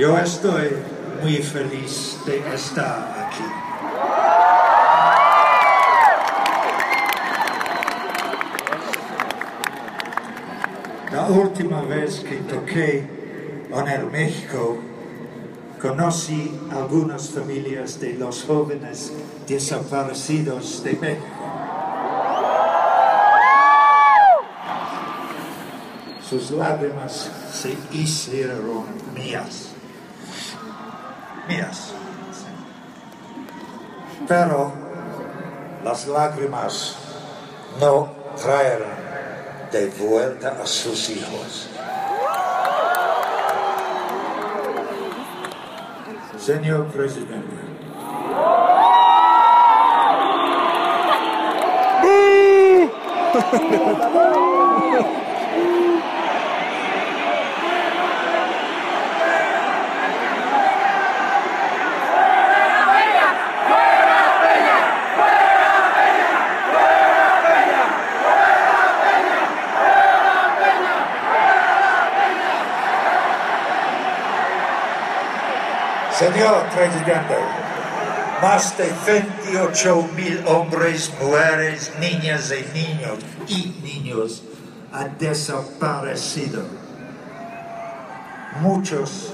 Yo estoy muy feliz de estar aquí. La última vez que toqué en el México, conocí algunas familias de los jóvenes desaparecidos de México. Sus lágrimas se hicieron mías. Pero las lágrimas no traerán de vuelta a sus hijos. Señor Presidente. Señor Presidente, más de 28 mil hombres, mujeres, niñas y niños y niños han desaparecido. Muchos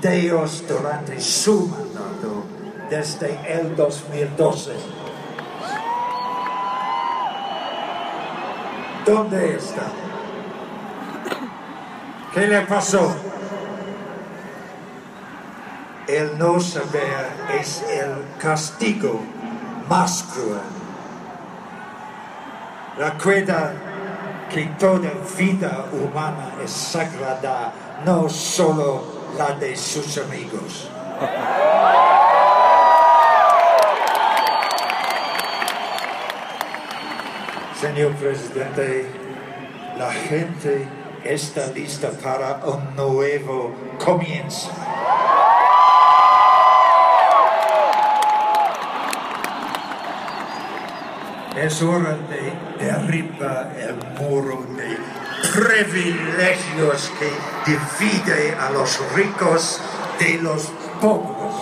de ellos durante su mandato desde el 2012. ¿Dónde está? ¿Qué le pasó? El no saber es el castigo más cruel. Recuerda que toda vida humana es sagrada, no solo la de sus amigos. Señor presidente, la gente está lista para un nuevo comienzo. Es hora de derribar el muro de privilegios que divide a los ricos de los pobres.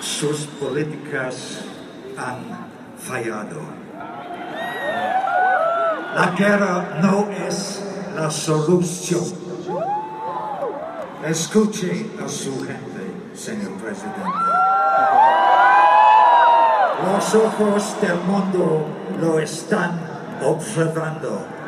Sus políticas han fallado. La guerra no es la solución. Escuche a su gente, señor presidente. Los ojos del mundo lo están observando.